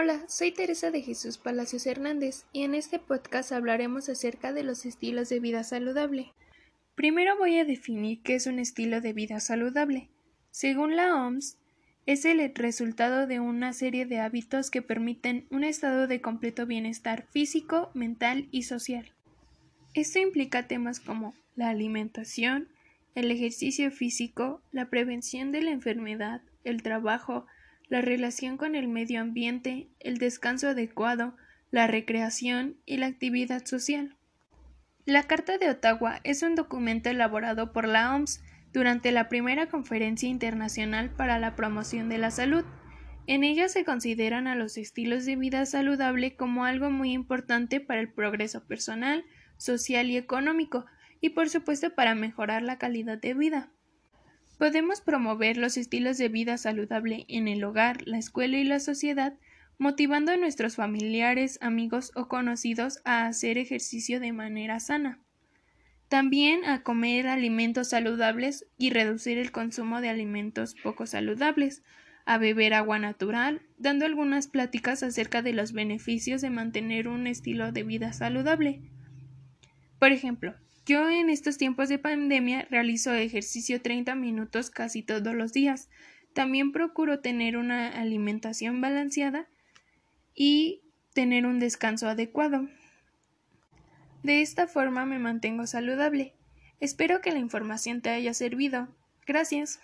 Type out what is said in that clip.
Hola, soy Teresa de Jesús Palacios Hernández y en este podcast hablaremos acerca de los estilos de vida saludable. Primero voy a definir qué es un estilo de vida saludable. Según la OMS, es el resultado de una serie de hábitos que permiten un estado de completo bienestar físico, mental y social. Esto implica temas como la alimentación, el ejercicio físico, la prevención de la enfermedad, el trabajo, la relación con el medio ambiente, el descanso adecuado, la recreación y la actividad social. La Carta de Ottawa es un documento elaborado por la OMS durante la primera Conferencia Internacional para la Promoción de la Salud. En ella se consideran a los estilos de vida saludable como algo muy importante para el progreso personal, social y económico, y por supuesto para mejorar la calidad de vida. Podemos promover los estilos de vida saludable en el hogar, la escuela y la sociedad, motivando a nuestros familiares, amigos o conocidos a hacer ejercicio de manera sana. También a comer alimentos saludables y reducir el consumo de alimentos poco saludables, a beber agua natural, dando algunas pláticas acerca de los beneficios de mantener un estilo de vida saludable. Por ejemplo, yo en estos tiempos de pandemia realizo ejercicio 30 minutos casi todos los días. También procuro tener una alimentación balanceada y tener un descanso adecuado. De esta forma me mantengo saludable. Espero que la información te haya servido. Gracias.